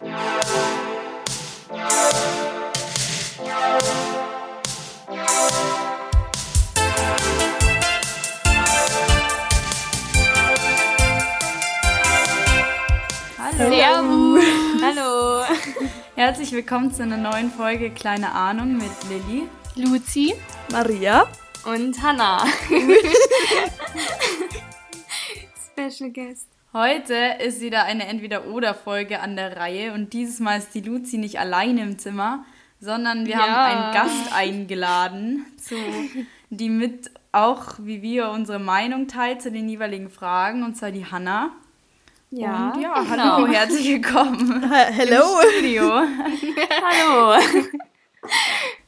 Hallo. Servus. Hallo. Herzlich willkommen zu einer neuen Folge Kleine Ahnung mit Lilly. Luzi Maria. und Hannah. Special Guest. Heute ist wieder eine Entweder-Oder-Folge an der Reihe und dieses Mal ist die Luzi nicht alleine im Zimmer, sondern wir Ja. haben einen Gast eingeladen, zu, die mit auch wie wir unsere Meinung teilt zu den jeweiligen Fragen und zwar die Hanna. Ja, und ja, genau. hallo, herzlich willkommen Ha- Hello. im Studio. Hallo.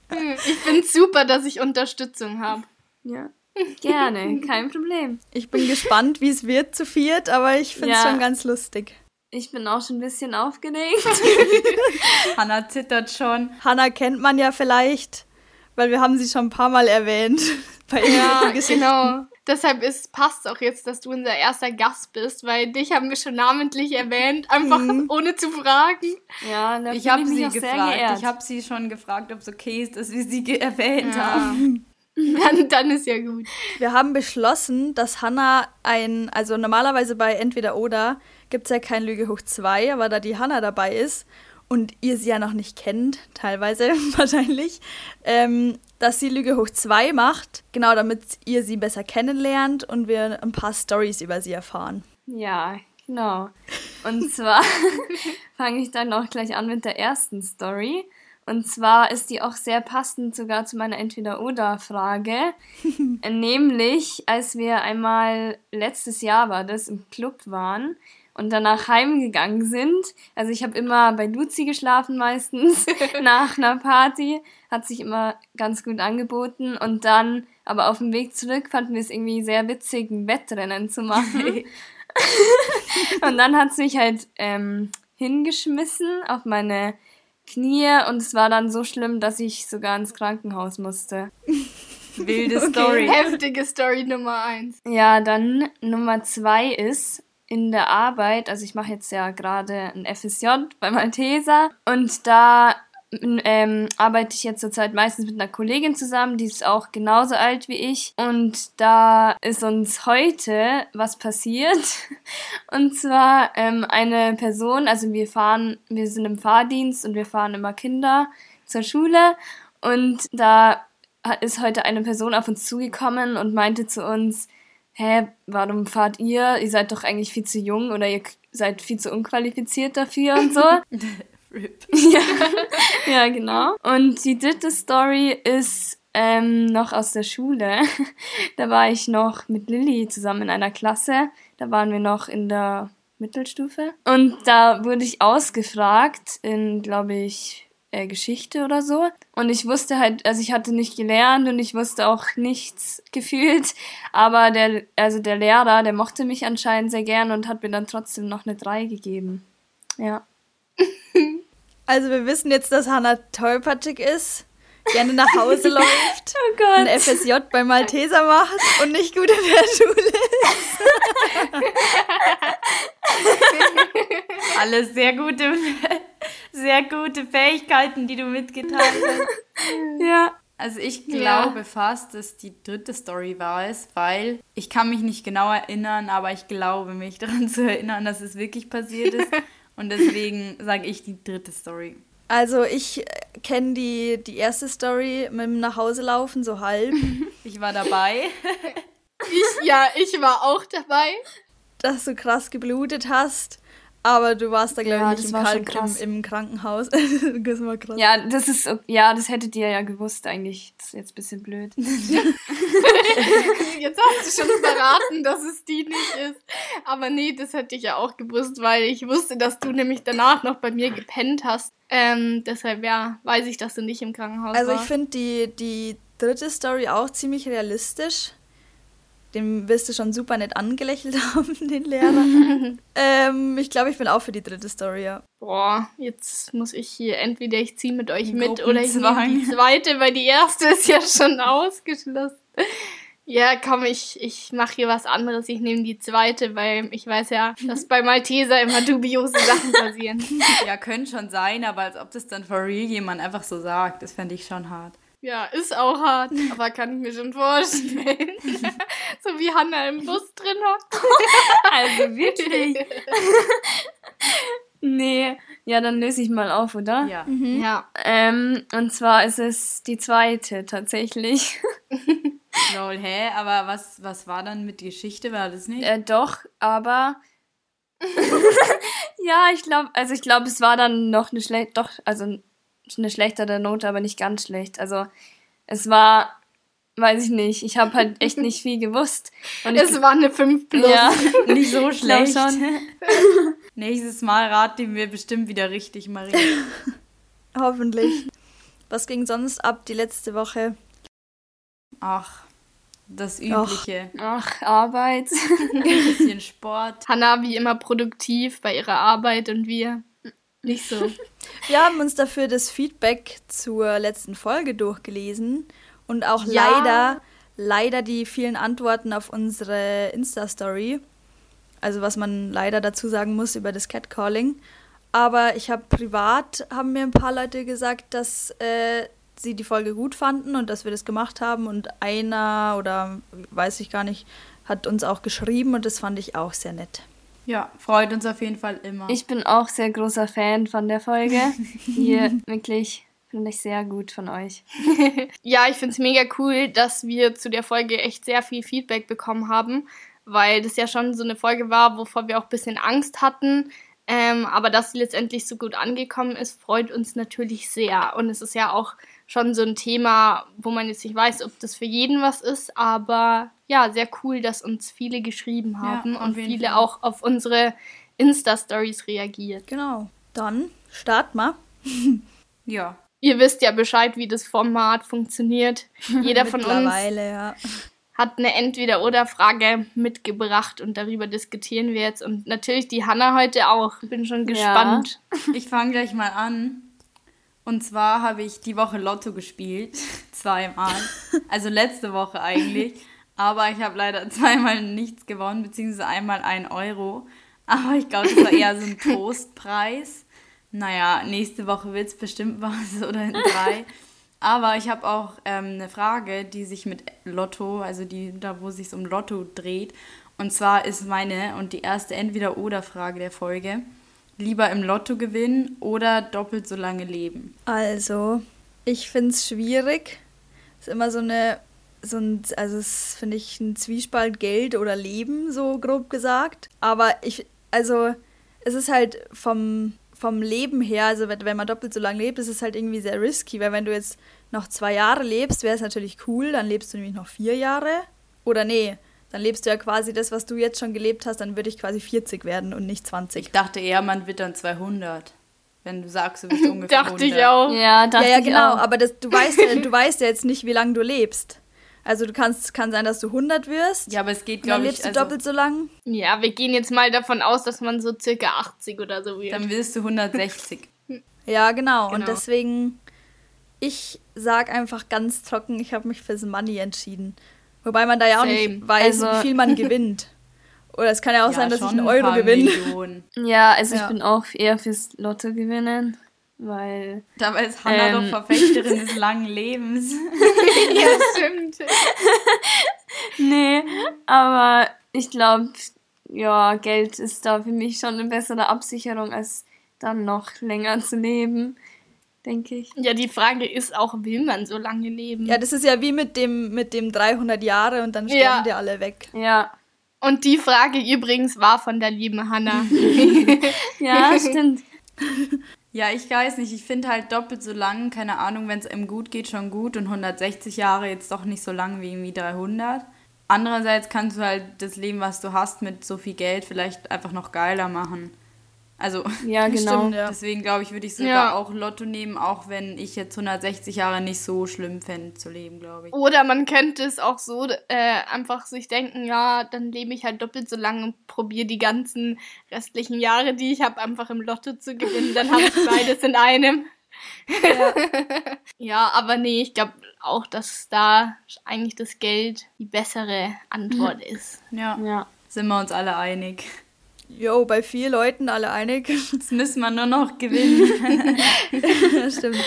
Ich finde super, dass ich Unterstützung habe. Ja, gerne, kein Problem. Ich bin gespannt, wie es wird zu viert, aber ich finde es Ja. schon ganz lustig. Ich bin auch schon ein bisschen aufgeregt. Hanna zittert schon. Hannah kennt man ja vielleicht, weil wir haben sie schon ein paar Mal erwähnt. Bei Ja, genau. Deshalb ist, passt auch jetzt, dass du unser erster Gast bist, weil dich haben wir schon namentlich erwähnt, einfach ohne zu fragen. Ja, da Ich habe sie auch sehr gefragt. geehrt. Ich habe sie schon gefragt, ob es okay ist, dass wir sie erwähnt haben. Dann, dann ist ja gut. Wir haben beschlossen, dass Hannah ein, also normalerweise bei Entweder oder gibt es ja kein Lüge hoch 2, aber da die Hannah dabei ist und ihr sie ja noch nicht kennt, teilweise wahrscheinlich, ähm, dass sie Lüge hoch 2 macht, genau damit ihr sie besser kennenlernt und wir ein paar Stories über sie erfahren. Ja, genau. Und zwar fange ich dann auch gleich an mit der ersten Story. Und zwar ist die auch sehr passend sogar zu meiner Entweder-Oder-Frage. Nämlich, als wir einmal letztes Jahr war das im Club waren und danach heimgegangen sind. Also ich habe immer bei Luzi geschlafen meistens nach einer Party. Hat sich immer ganz gut angeboten. Und dann, aber auf dem Weg zurück fanden wir es irgendwie sehr witzig, ein Wettrennen zu machen. Und dann hat sie mich halt ähm, hingeschmissen auf meine Knie und es war dann so schlimm, dass ich sogar ins Krankenhaus musste. Wilde Story. Heftige Story Nummer eins. Ja, dann Nummer zwei ist in der Arbeit, also ich mache jetzt ja gerade ein FSJ bei Malteser und da ähm, arbeite ich jetzt zurzeit meistens mit einer Kollegin zusammen, die ist auch genauso alt wie ich und da ist uns heute was passiert und zwar ähm, eine Person, also wir fahren, wir sind im Fahrdienst und wir fahren immer Kinder zur Schule und da ist heute eine Person auf uns zugekommen und meinte zu uns, hä, warum fahrt ihr? Ihr seid doch eigentlich viel zu jung oder ihr seid viel zu unqualifiziert dafür und so. Ja, ja, genau. Und die dritte Story ist ähm, noch aus der Schule. Da war ich noch mit Lilly zusammen in einer Klasse. Da waren wir noch in der Mittelstufe. Und da wurde ich ausgefragt in, glaube ich, äh, Geschichte oder so. Und ich wusste halt, also ich hatte nicht gelernt und ich wusste auch nichts gefühlt. Aber der, also der Lehrer, der mochte mich anscheinend sehr gern und hat mir dann trotzdem noch eine 3 gegeben. Ja. Also wir wissen jetzt, dass Hannah tollpatschig ist, gerne nach Hause läuft, Oh Gott. ein FSJ bei Malteser macht und nicht gut in der Schule Alles sehr gute, sehr gute Fähigkeiten, die du mitgeteilt hast. Ja. Also ich Ja. glaube fast, dass die dritte Story war es, weil ich kann mich nicht genau erinnern, aber ich glaube mich daran zu erinnern, dass es wirklich passiert ist. Und deswegen sage ich die dritte Story. Also ich kenne die, die erste Story mit dem Nachhauselaufen so halb, Ich war dabei. Ich, ja, ich war auch dabei. dass du krass geblutet hast, aber du warst da glaube Ja, ich das nicht im, war schon Kalk krass. im, im Krankenhaus. das war krass. Ja, das ist, ja, das hättet ihr ja gewusst eigentlich. Das ist jetzt ein bisschen blöd. Jetzt hast du schon verraten, dass es die nicht ist. Aber nee, das hätte ich ja auch gewusst, weil ich wusste, dass du nämlich danach noch bei mir gepennt hast. Ähm, deshalb, ja, weiß ich, dass du nicht im Krankenhaus Also ich warst. finde die, die dritte Story auch ziemlich realistisch. Den wirst du schon super nett angelächelt haben, den Lehrer. ähm, ich glaube, ich bin auch für die dritte Story, ja. Boah, jetzt muss ich hier, entweder ich ziehe mit euch mit oder ich nehme die zweite, weil die erste ist ja schon ausgeschlossen. Ja, komm, ich, ich mache hier was anderes. Ich nehme die zweite, weil ich weiß ja, dass bei Malteser immer dubiose Sachen passieren. Ja, könnte schon sein, aber als ob das dann for real jemand einfach so sagt, das fände ich schon hart. Ja, ist auch hart, aber kann ich mir schon vorstellen. so wie Hannah im Bus drin hockt. Also wirklich. nee, ja, dann löse ich mal auf, oder? Ja. Ja. Ähm, und zwar ist es die zweite tatsächlich. Lol, hä? Aber was, was war dann mit Geschichte? War das nicht? Äh, doch, aber. ja, ich glaube, also ich glaube, es war dann noch eine schlechte, doch, also eine schlechtere Note, aber nicht ganz schlecht. Also es war, weiß ich nicht, ich habe halt echt nicht viel gewusst. Und Es war eine 5 plus. ja, nicht so schlecht. schon. Nächstes Mal raten wir bestimmt wieder richtig, Marie. Hoffentlich. Was ging sonst ab die letzte Woche? Ach, das Übliche. Ach, Arbeit. Ein bisschen Sport. Hannah wie immer produktiv bei ihrer Arbeit und wir nicht so. Wir haben uns dafür das Feedback zur letzten Folge durchgelesen und auch Ja. leider, leider die vielen Antworten auf unsere Insta-Story. Also was man leider dazu sagen muss über das Catcalling. Aber ich habe privat, haben mir ein paar Leute gesagt, dass äh, sie die Folge gut fanden und dass wir das gemacht haben. Und einer oder weiß ich gar nicht, hat uns auch geschrieben und das fand ich auch sehr nett. Ja, freut uns auf jeden Fall immer. Ich bin auch sehr großer Fan von der Folge. Hier wirklich finde ich sehr gut von euch. Ja, ich finde es mega cool, dass wir zu der Folge echt sehr viel Feedback bekommen haben, weil das ja schon so eine Folge war, wovor wir auch ein bisschen Angst hatten. Ähm, aber dass sie letztendlich so gut angekommen ist, freut uns natürlich sehr. Und es ist ja auch schon so ein Thema, wo man jetzt nicht weiß, ob das für jeden was ist, aber ja, sehr cool, dass uns viele geschrieben haben auf und viele Fall. auch auf unsere Insta-Stories reagiert. Genau. Dann start mal. ja. Ihr wisst ja Bescheid, wie das Format funktioniert. Jeder von uns ja. hat eine Entweder-Oder-Frage mitgebracht und darüber diskutieren wir jetzt. Und natürlich die Hanna heute auch. Ich bin schon gespannt. Ich fange gleich mal an. Und zwar habe ich die Woche Lotto gespielt. Zweimal. Also letzte Woche eigentlich. Aber ich habe leider zweimal nichts gewonnen, beziehungsweise einmal ein Euro. Aber ich glaube, das war eher so ein Trostpreis. Naja, nächste Woche wird es bestimmt was oder in drei. Aber ich habe auch ähm, eine Frage, die sich mit Lotto, also die da, wo es sich um Lotto dreht. Und zwar ist meine und die erste Entweder-Oder-Frage der Folge: Lieber im Lotto gewinnen oder doppelt so lange leben? Also, ich finde es schwierig. Ist immer so eine, so ein, also es finde ich ein Zwiespalt Geld oder Leben, so grob gesagt. Aber ich, also, es ist halt vom, vom Leben her, also wenn, wenn man doppelt so lange lebt, ist es halt irgendwie sehr risky, weil wenn du jetzt noch zwei Jahre lebst, wäre es natürlich cool, dann lebst du nämlich noch vier Jahre. Oder nee, dann lebst du ja quasi das, was du jetzt schon gelebt hast, dann würde ich quasi 40 werden und nicht 20. Ich dachte eher, man wird dann 200. Wenn du sagst, du bist ungefähr Dachte 100. ich auch. Ja, dachte Ja, ja, ich genau, auch. aber das, du, weißt ja, du weißt ja jetzt nicht, wie lange du lebst. Also du kannst, kann sein, dass du 100 wirst. Ja, aber es geht, und dann glaube lebst ich, du also, doppelt so lang. Ja, wir gehen jetzt mal davon aus, dass man so circa 80 oder so wird. dann wirst du 160. Ja, genau. Und Genau. deswegen, ich sag einfach ganz trocken, ich habe mich fürs Money entschieden. Wobei man da ja auch Same. nicht weiß, Also- wie viel man gewinnt. Oder es kann ja auch sein, dass ich einen ein Euro paar gewinne. Millionen. Ja, also Ja. ich bin auch eher fürs Lotto gewinnen, weil Dabei ist Hannah Ähm. doch Verfechterin des langen Lebens. ja, stimmt. nee, aber ich glaube, ja, Geld ist da für mich schon eine bessere Absicherung, als dann noch länger zu leben, denke ich. Ja, die Frage ist auch, will man so lange leben? Ja, das ist ja wie mit dem, mit dem 300 Jahre und dann sterben Ja. die alle weg. Ja, Und die Frage übrigens war von der lieben Hanna. ja, stimmt. Ja, ich weiß nicht. Ich finde halt doppelt so lang, keine Ahnung, wenn es einem gut geht, schon gut. Und 160 Jahre jetzt doch nicht so lang wie irgendwie 300. Andererseits kannst du halt das Leben, was du hast, mit so viel Geld vielleicht einfach noch geiler machen. Also, Ja, genau. Stimmt, ja. deswegen glaube ich, würde ich sogar Ja. auch Lotto nehmen, auch wenn ich jetzt 160 Jahre nicht so schlimm fände zu leben, glaube ich. Oder man könnte es auch so äh, einfach sich denken, ja, dann lebe ich halt doppelt so lange und probiere die ganzen restlichen Jahre, die ich habe, einfach im Lotto zu gewinnen. Dann habe ich beides in einem. Ja, ja aber nee, ich glaube auch, dass da eigentlich das Geld die bessere Antwort ist. Ja, Ja. sind wir uns alle einig. Jo, bei vier Leuten alle einig. Jetzt müssen wir nur noch gewinnen. Stimmt.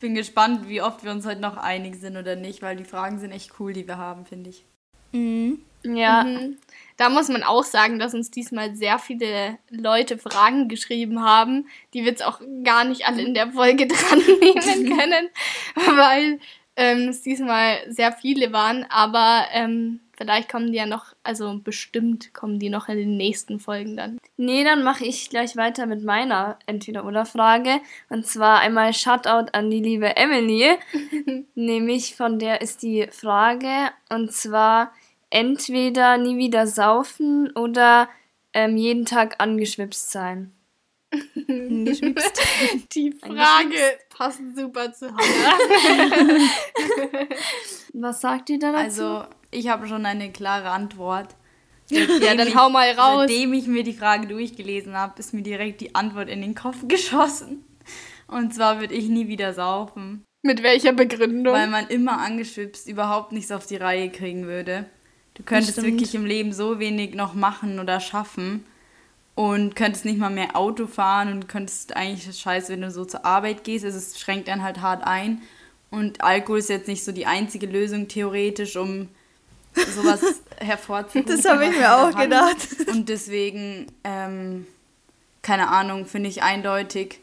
Bin gespannt, wie oft wir uns heute noch einig sind oder nicht, weil die Fragen sind echt cool, die wir haben, finde ich. Mhm. Ja. Mhm. Da muss man auch sagen, dass uns diesmal sehr viele Leute Fragen geschrieben haben, die wir jetzt auch gar nicht alle in der Folge dran nehmen können, weil ähm, es diesmal sehr viele waren. Aber ähm, vielleicht kommen die ja noch, also bestimmt kommen die noch in den nächsten Folgen dann. Nee, dann mache ich gleich weiter mit meiner Entweder-Oder-Frage. Und zwar einmal Shoutout an die liebe Emily. Nämlich von der ist die Frage. Und zwar entweder nie wieder saufen oder ähm, jeden Tag angeschwipst sein. Geschwipst. Die Frage passt super zu Hannah. Was sagt ihr da dazu? Also, ich habe schon eine klare Antwort. ja, dann hau mal raus. Seitdem ich mir die Frage durchgelesen habe, ist mir direkt die Antwort in den Kopf geschossen. Und zwar würde ich nie wieder saufen, Mit welcher Begründung? weil man immer angeschwipst überhaupt nichts auf die Reihe kriegen würde. Du könntest wirklich im Leben so wenig noch machen oder schaffen und könntest nicht mal mehr Auto fahren und könntest eigentlich das scheiße, wenn du so zur Arbeit gehst. Also es schränkt dann halt hart ein. Und Alkohol ist jetzt nicht so die einzige Lösung theoretisch, um sowas hervorzuholen. Das habe ich mir auch gedacht. Und deswegen, ähm, keine Ahnung, finde ich eindeutig,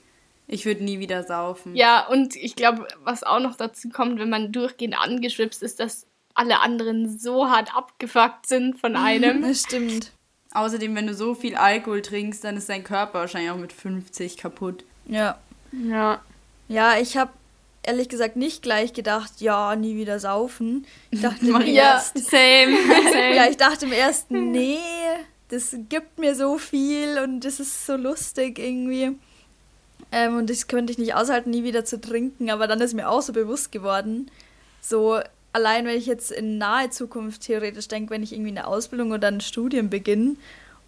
ich würde nie wieder saufen. Ja, und ich glaube, was auch noch dazu kommt, wenn man durchgehend angeschwipst ist, dass alle anderen so hart abgefuckt sind von einem. Das stimmt. Außerdem, wenn du so viel Alkohol trinkst, dann ist dein Körper wahrscheinlich auch mit 50 kaputt. Ja. ja. Ja, ich habe ehrlich gesagt nicht gleich gedacht, ja, nie wieder saufen. Ich dachte mir Maria. erst, Same. Same. ja, ich dachte im ersten, nee, das gibt mir so viel und das ist so lustig irgendwie. Ähm, und das könnte ich nicht aushalten, nie wieder zu trinken. Aber dann ist mir auch so bewusst geworden, so allein wenn ich jetzt in nahe Zukunft theoretisch denke, wenn ich irgendwie eine Ausbildung oder ein Studium beginne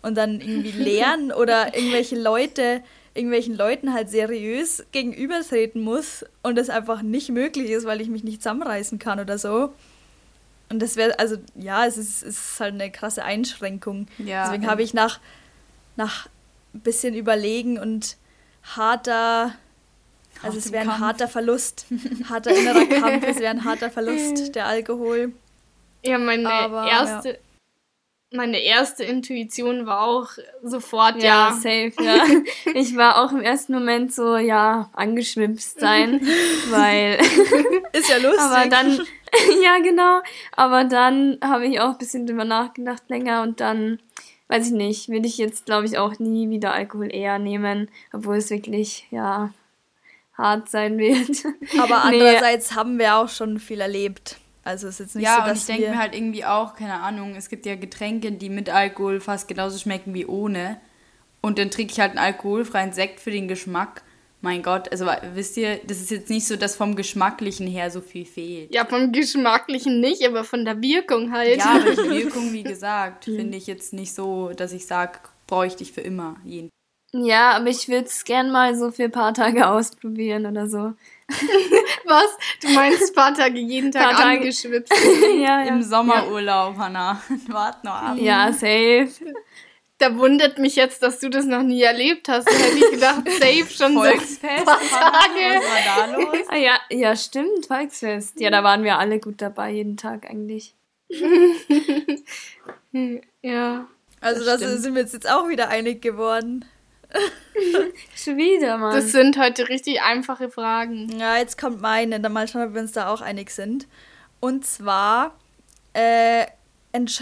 und dann irgendwie lernen oder irgendwelche Leute, irgendwelchen Leuten halt seriös gegenübertreten muss und das einfach nicht möglich ist, weil ich mich nicht zusammenreißen kann oder so. Und das wäre, also ja, es ist, es ist halt eine krasse Einschränkung. Ja, Deswegen habe ich nach, nach ein bisschen Überlegen und harter, also es wäre ein Kampf. harter Verlust, harter innerer Kampf, es wäre ein harter Verlust, der Alkohol. Ja, meine Aber, erste, meine erste Intuition war auch sofort, Ja, ja. safe, ja. Ich war auch im ersten Moment so, ja, angeschwipst sein, weil, Ist ja lustig. aber dann, ja, genau, aber dann habe ich auch ein bisschen drüber nachgedacht länger und dann, weiß ich nicht, will ich jetzt, glaube ich, auch nie wieder Alkohol eher nehmen, obwohl es wirklich, ja, hart sein wird. Aber Nee. andererseits haben wir auch schon viel erlebt. Also es ist jetzt nicht Ja, so, und dass ich denke wir... mir halt irgendwie auch, keine Ahnung, es gibt ja Getränke, die mit Alkohol fast genauso schmecken wie ohne. Und dann trinke ich halt einen alkoholfreien Sekt für den Geschmack. Mein Gott, also wisst ihr, das ist jetzt nicht so, dass vom Geschmacklichen her so viel fehlt. Ja, vom Geschmacklichen nicht, aber von der Wirkung halt. Ja, aber die Wirkung, wie gesagt, finde ich jetzt nicht so, dass ich sage, bräuchte ich für immer jeden. Ja, aber ich würde es gern mal so für ein paar Tage ausprobieren oder so. Was? Du meinst ein paar Tage jeden Tag Paar Tage. angeschwipst? ja, ja. Im Sommerurlaub, Hannah. Wart noch ab. Ja, safe. Da wundert mich jetzt, dass du das noch nie erlebt hast. Da hätte ich gedacht, safe schon Volksfest, paar Hannah, Tage. was war da los? Ah, ja, ja, stimmt, Volksfest. Ja, da waren wir alle gut dabei, jeden Tag eigentlich. Ja. Also das da sind wir uns jetzt auch wieder einig geworden. Schon wieder, Mann. Das sind heute richtig einfache Fragen. Ja, jetzt kommt meine, dann mal schauen, ob wir uns da auch einig sind. Und zwar, äh,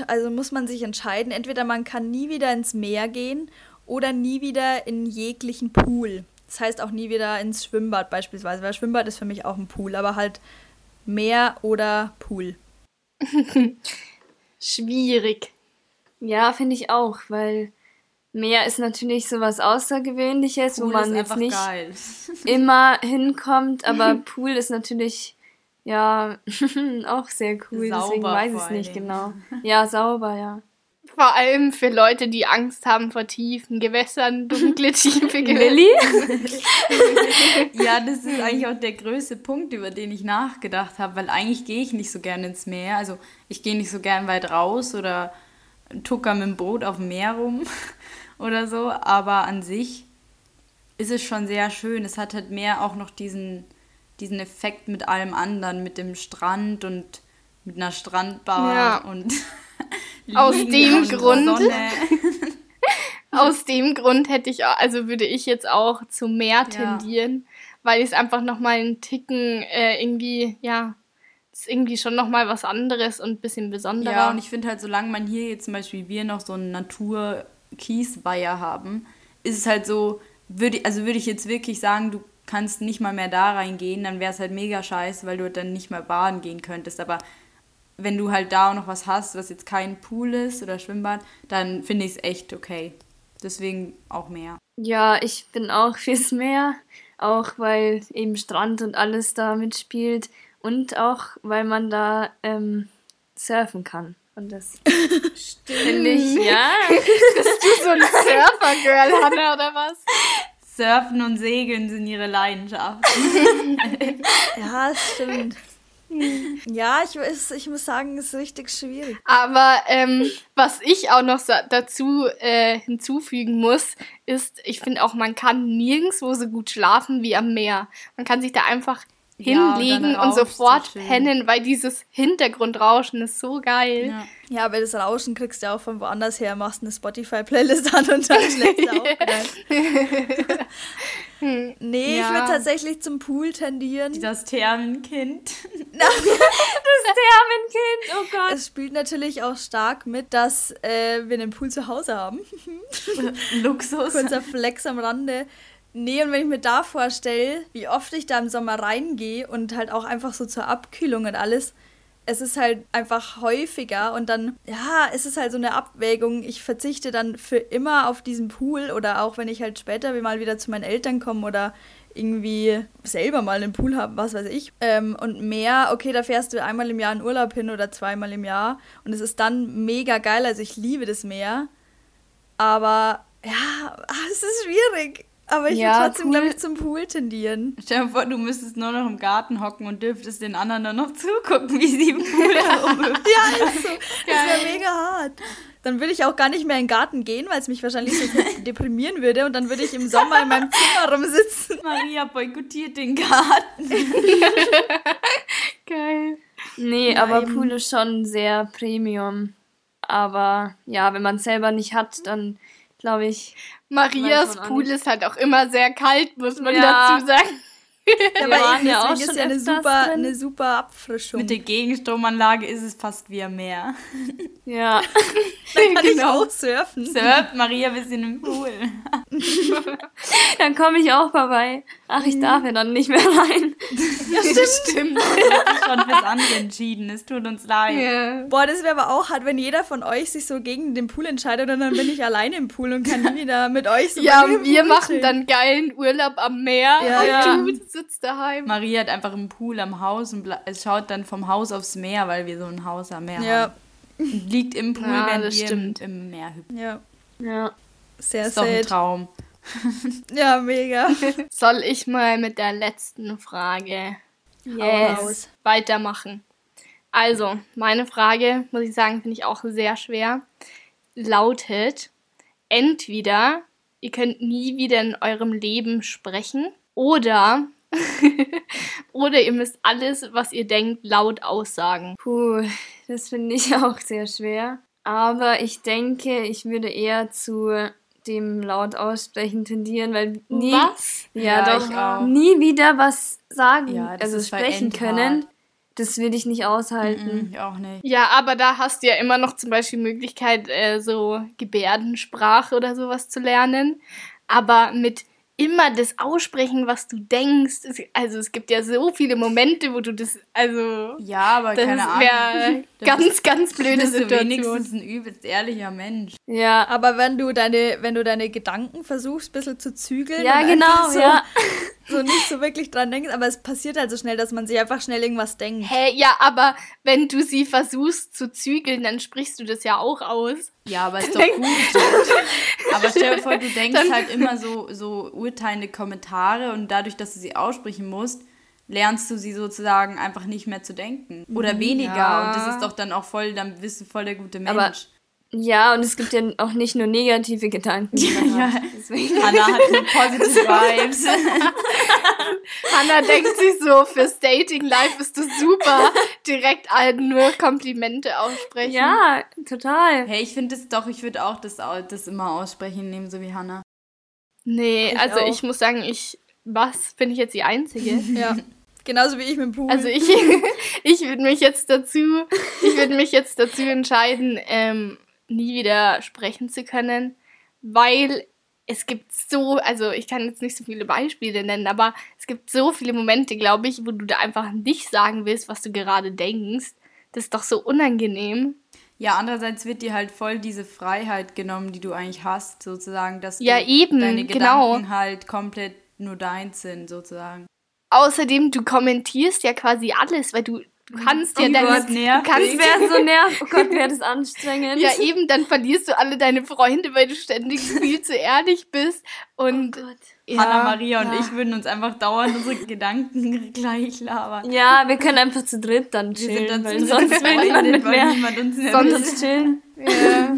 also muss man sich entscheiden, entweder man kann nie wieder ins Meer gehen oder nie wieder in jeglichen Pool. Das heißt auch nie wieder ins Schwimmbad beispielsweise, weil Schwimmbad ist für mich auch ein Pool, aber halt Meer oder Pool. Schwierig. ja, finde ich auch, weil Meer ist natürlich sowas Außergewöhnliches, wo Pool man ist jetzt nicht geil. immer hinkommt, aber Pool ist natürlich, ja, auch sehr cool, deswegen Sauber weiß ich es nicht genau. Ja, sauber, ja. Vor allem für Leute, die Angst haben vor tiefen Gewässern, dunkle, tiefe Gewässer. Lilly? Ja, das ist eigentlich auch der größte Punkt, über den ich nachgedacht habe, weil eigentlich gehe ich nicht so gerne ins Meer. Also ich gehe nicht so gern weit raus oder tucker mit dem Boot auf dem Meer rum oder so, aber an sich ist es schon sehr schön. Es hat halt mehr auch noch diesen, diesen Effekt mit allem anderen, mit dem Strand und mit einer Strandbar Ja. und Aus dem und Grund. Aus dem Grund hätte ich, auch, also würde ich jetzt auch zu Meer Ja. tendieren, weil ich es einfach nochmal einen Ticken äh, irgendwie, ja, ist irgendwie schon nochmal was anderes und ein bisschen besonderer. Ja, und ich finde halt, solange man hier jetzt zum Beispiel wir noch so einen Natur-Kiesweiher haben, ist es halt so, würde, also würde ich jetzt wirklich sagen, du kannst nicht mal mehr da reingehen, dann wäre es halt mega scheiße, weil du dann nicht mehr baden gehen könntest. Aber wenn du halt da auch noch was hast, was jetzt kein Pool ist oder Schwimmbad, dann finde ich es echt okay. Deswegen auch mehr. Ja, ich bin auch fürs Meer, auch weil eben Strand und alles da mitspielt und auch weil man da ähm, surfen kann. Und das finde ich, ja. Bist du so ein Surfer-Girl, Hannah, oder was? Surfen und Segeln sind ihre Leidenschaft. Ja, das stimmt. Ja, ich, ich muss sagen, es ist richtig schwierig. Aber ähm, was ich auch noch sa- dazu äh, hinzufügen muss, ist, ich finde auch, man kann nirgendwo so gut schlafen wie am Meer. Man kann sich da einfach Ja, und hinlegen dann und so sofort schön. pennen, weil dieses Hintergrundrauschen ist so geil. Ja. Ja, aber das Rauschen kriegst du auch von woanders her, machst eine Spotify-Playlist an und dann schläfst du auch rein. Nee, ich Ja. würde tatsächlich zum Pool tendieren. Das Thermenkind. Thermenkind, oh Gott. Es spielt natürlich auch stark mit, dass äh, wir einen Pool zu Hause haben. Luxus. Kurzer Flex am Rande. Nee, und wenn ich mir da vorstelle, wie oft ich da im Sommer reingehe und halt auch einfach so zur Abkühlung und alles, es ist halt einfach häufiger und dann, ja, es ist halt so eine Abwägung. Ich verzichte dann für immer auf diesen Pool oder auch wenn ich halt später mal wieder zu meinen Eltern komme oder irgendwie selber mal einen Pool habe, was weiß ich. Ähm, und mehr, okay, da fährst du einmal im Jahr in Urlaub hin oder zweimal im Jahr und es ist dann mega geil. Also ich liebe das Meer. Aber ja, es ist schwierig. Aber ich Ja, würde trotzdem, Pool- glaube ich, zum Pool tendieren. Stell dir vor, du müsstest nur noch im Garten hocken und dürftest den anderen dann noch zugucken, wie sie im Pool herumhüpfen. Ja, ist so. Das wäre mega hart. Dann würde ich auch gar nicht mehr in den Garten gehen, weil es mich wahrscheinlich so deprimieren würde. Und dann würde ich im Sommer in meinem Zimmer rumsitzen. Maria boykottiert den Garten. Geil. Nee, Ja, aber eben. Pool ist schon sehr Premium. Aber ja, wenn man es selber nicht hat, dann glaube ich. Marias Pool ist halt auch immer sehr kalt, muss man Ja. dazu sagen. Ja, Wir aber waren ja auch schon ist ja eine super, drin. eine super Abfrischung. Mit der Gegenstromanlage ist es fast wie am Meer. Ja. Dann kann ich Genau. auch surfen. Surft Maria bis in den Pool. Dann komme ich auch vorbei. Ach, ich darf ja dann nicht mehr rein. Ja, stimmt. Schon fürs andere entschieden. Es tut uns leid. ja. Boah, das wäre aber auch hart, wenn jeder von euch sich so gegen den Pool entscheidet und dann bin ich alleine im Pool und kann nie wieder mit euch so ja, im wir machen dann geilen Urlaub am Meer Ja, und ja. du sitzt daheim. Maria hat einfach einen Pool am Haus und schaut dann vom Haus aufs Meer, weil wir so ein Haus am Meer Ja, haben. Und liegt im Pool, Ja, wenn das wir im, stimmt. im Meer hüpfen. ja, Ja. sehr ist doch ein sad. Traum. Ja, mega. Soll ich mal mit der letzten Frage raus. weitermachen? Also, meine Frage, muss ich sagen, finde ich auch sehr schwer. Lautet, entweder ihr könnt nie wieder in eurem Leben sprechen oder oder ihr müsst alles, was ihr denkt, laut aussagen. Puh, das finde ich auch sehr schwer. Aber ich denke, ich würde eher zu dem laut aussprechen tendieren, weil nie, Was? ja, Ja, doch, ich auch. nie wieder was sagen, Ja, das also sprechen können. Das würde ich nicht aushalten. Mhm, ich auch nicht. Ja, aber da hast du ja immer noch zum Beispiel Möglichkeit, äh, so Gebärdensprache oder sowas zu lernen. Aber mit immer das aussprechen, was du denkst. Es- Also es gibt ja so viele Momente, wo du das, also Ja, aber das keine Ahnung. ganz, ganz blöde bist du Situation. wenigstens ein übelst ehrlicher Mensch. Ja, Aber wenn du deine, wenn du deine Gedanken versuchst, ein bisschen zu zügeln. ja, genau, so ja. so nicht so wirklich dran denkst, aber es passiert halt so schnell, dass man sich einfach schnell irgendwas denkt. Hä, ja, aber wenn du sie versuchst zu zügeln, dann sprichst du das ja auch aus. Ja, aber ist doch gut. aber stell dir vor, du denkst halt immer so, so urteilende Kommentare und dadurch, dass du sie aussprechen musst, lernst du sie sozusagen einfach nicht mehr zu denken. Oder weniger. Ja. Und das ist doch dann auch voll, dann bist du voll der gute Mensch. Aber- Ja, und es gibt ja auch nicht nur negative Gedanken. Ja. hat. Deswegen. Anna hat nur positive Vibes. Hannah denkt sich so, fürs Dating Life bist du super. Direkt allen nur Komplimente aussprechen. Ja, total. hey, ich finde es doch, ich würde auch das, das immer aussprechen nehmen, so wie Hannah. Nee, Ich also auch. ich muss sagen, ich, was, bin ich jetzt die Einzige? Ja. Genauso wie ich mit dem Pool. Also ich, ich würde mich jetzt dazu, ich würde mich jetzt dazu entscheiden, ähm, nie wieder sprechen zu können, weil es gibt so, also ich kann jetzt nicht so viele Beispiele nennen, aber es gibt so viele Momente, glaube ich, wo du da einfach nicht sagen willst, was du gerade denkst. Das ist doch so unangenehm. Ja, andererseits wird dir halt voll diese Freiheit genommen, die du eigentlich hast, sozusagen, dass Ja, du eben, deine genau. Gedanken halt komplett nur deins sind, sozusagen. Außerdem, du kommentierst ja quasi alles, weil du, du kannst ja Oh deine, Gott, nervig. du kannst wäre so nervig. Oh Gott, wäre das anstrengend. Ja, eben, dann verlierst du alle deine Freunde, weil du ständig viel zu ehrlich bist. Und Oh Gott. ja, Hanna, Maria und ja. ich würden uns einfach dauernd unsere Gedanken gleich labern. Ja, wir können einfach zu dritt dann Wir chillen, sind dann weil zu sonst will niemand mit mehr. Sonst chillen. ja.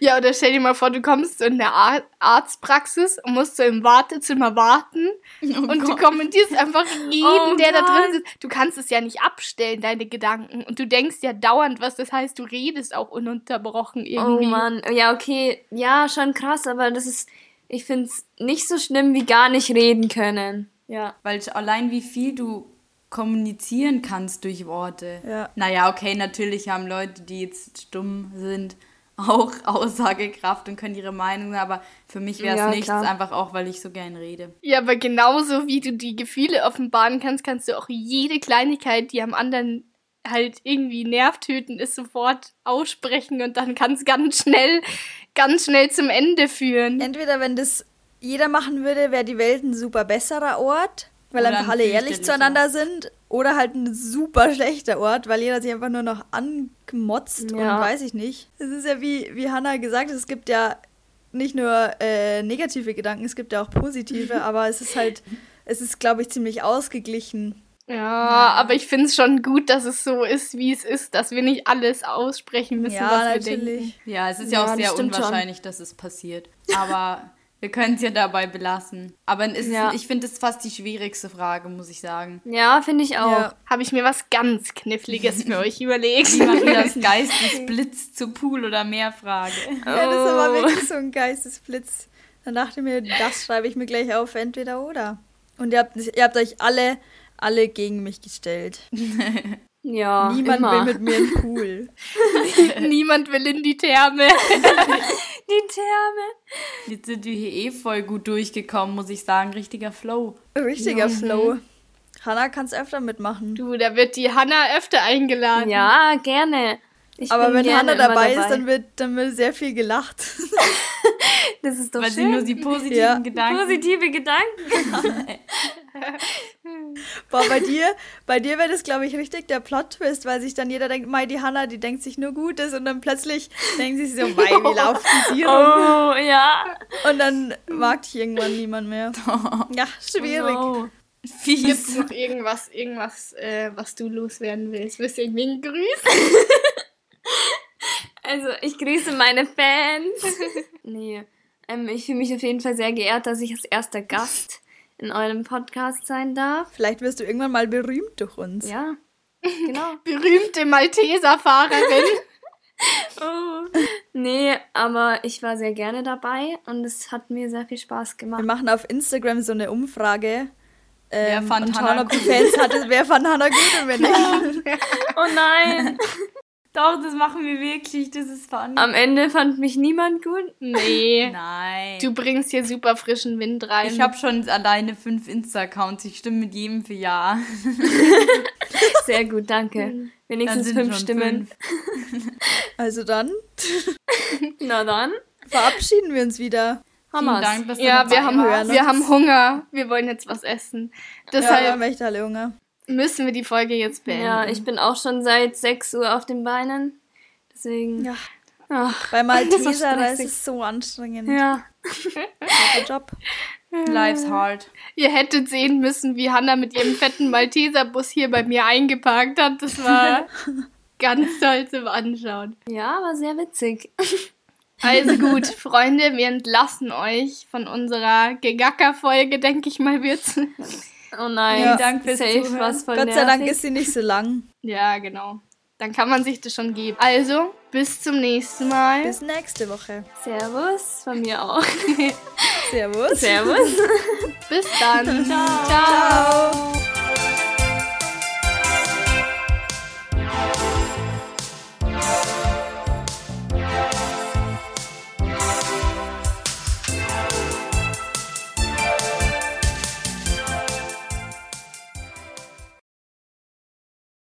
Ja, oder stell dir mal vor, du kommst so in der Ar Arztpraxis und musst so im Wartezimmer warten und du kommentierst einfach jeden, Oh der da Gott. drin sitzt. Du kannst es ja nicht abstellen, deine Gedanken. Und du denkst ja dauernd was, das heißt, du redest auch ununterbrochen irgendwie. Oh Mann. Ja, okay. Ja, schon krass, aber das ist, ich finde es nicht so schlimm wie gar nicht reden können. Ja. Weil allein wie viel du kommunizieren kannst durch Worte. Ja. Naja, okay, natürlich haben Leute, die jetzt stumm sind, auch Aussagekraft und können ihre Meinung sagen, aber für mich wäre es Ja, nichts, klar. einfach auch, weil ich so gern rede. Ja, aber genauso wie du die Gefühle offenbaren kannst, kannst du auch jede Kleinigkeit, die am anderen halt irgendwie nervtöten ist, sofort aussprechen und dann kann es ganz schnell, ganz schnell zum Ende führen. Entweder, wenn das jeder machen würde, wäre die Welt ein super besserer Ort, weil Oder einfach ein alle ehrlich zueinander sind. Oder halt ein super schlechter Ort, weil jeder sich einfach nur noch angemotzt Ja. und weiß ich nicht. Es ist ja wie, wie Hannah gesagt hat, es gibt ja nicht nur äh, negative Gedanken, es gibt ja auch positive, aber es ist halt, es ist, glaube ich, ziemlich ausgeglichen. Ja, aber ich finde es schon gut, dass es so ist, wie es ist, dass wir nicht alles aussprechen müssen, ja, was wir denken. natürlich. Ja, es ist ja, Ja, auch das sehr stimmt schon. unwahrscheinlich, dass es passiert. Aber wir können es ja dabei belassen. Aber ist, Ja. ich finde es fast die schwierigste Frage, muss ich sagen. Ja, finde ich auch. Ja. Habe ich mir was ganz Kniffliges für euch überlegt. Wie machen das Geistesblitz zu Pool oder Meerfrage? Ja, das war Oh. wirklich so ein Geistesblitz. Dann dachte ich mir, das schreibe ich mir gleich auf, entweder oder. Und ihr habt, ihr habt euch alle, alle gegen mich gestellt. Ja, Niemand immer. will mit mir in den Pool. Niemand will in die Therme. Die Therme. Jetzt sind wir hier eh voll gut durchgekommen, muss ich sagen. Richtiger Flow. Richtiger Flow. Hannah kannst öfter mitmachen. Du, da wird die Hanna öfter eingeladen. Ja, gerne. Ich Aber wenn gerne Hannah immer dabei, ist, dann wird, dann wird sehr viel gelacht. das ist doch Weil sie schön. nur die positiven Ja. Gedanken. Positive Gedanken. Boah, bei dir, bei dir wäre das, glaube ich, richtig der Plot-Twist, weil sich dann jeder denkt, Mai, die Hannah, die denkt sich nur Gutes und dann plötzlich denken sie sich so, Mai, wie laufen sie rum? Oh, ja. Und dann mag dich irgendwann niemand mehr. Ja, schwierig. Oh. Gibt's Fies. noch irgendwas, irgendwas, äh, was du loswerden willst? Willst du irgendwen grüßen? Also, ich grüße meine Fans. nee. Ähm, ich fühle mich auf jeden Fall sehr geehrt, dass ich als erster Gast in eurem Podcast sein darf. Vielleicht wirst du irgendwann mal berühmt durch uns. Ja, genau. Berühmte Malteser-Fahrerin. Oh. Nee, aber ich war sehr gerne dabei und es hat mir sehr viel Spaß Wir gemacht. machen auf Instagram so eine Umfrage. Wer Ähm, fand und Hannah gut? Fans hatte, wer fand Hannah gut und wer nicht. Oh nein! Doch, das machen wir wirklich. Das ist funny. Am Ende fand mich niemand gut. Nee. Nein. Du bringst hier super frischen Wind rein. ich habe schon alleine fünf Insta-Accounts. Ich stimme mit jedem für Ja. Sehr gut, danke. Dann Wenigstens sind fünf Stimmen. Also dann Na dann. verabschieden wir uns wieder. Hammer's. Dank, dass du Ja, wir haben, warst. wir haben Hunger. Wir wollen jetzt was essen. Ja, wir Deshalb haben echt alle Hunger. Müssen wir die Folge jetzt beenden. Ja, ich bin auch schon seit 6 Uhr auf den Beinen. Deswegen. Ja. Ach, Bei Malteser, da ist es so anstrengend. ja. Job. Life's hard. Ihr hättet sehen müssen, wie Hannah mit ihrem fetten Malteser-Bus hier bei mir eingeparkt hat. Das war ganz toll zum Anschauen. Ja, war sehr witzig. Also gut, Freunde, wir entlassen euch von unserer Gegacker-Folge, denke ich mal, wird's. Oh nein, Ja. Dank fürs Safe Zuhören. was voll Gott sei Dank nervig. ist sie nicht so lang. Ja, genau. Dann kann man sich das schon geben. Also, bis zum nächsten Mal. Bis nächste Woche. Servus, von mir auch. Servus. Servus. Bis dann. Ciao. Ciao.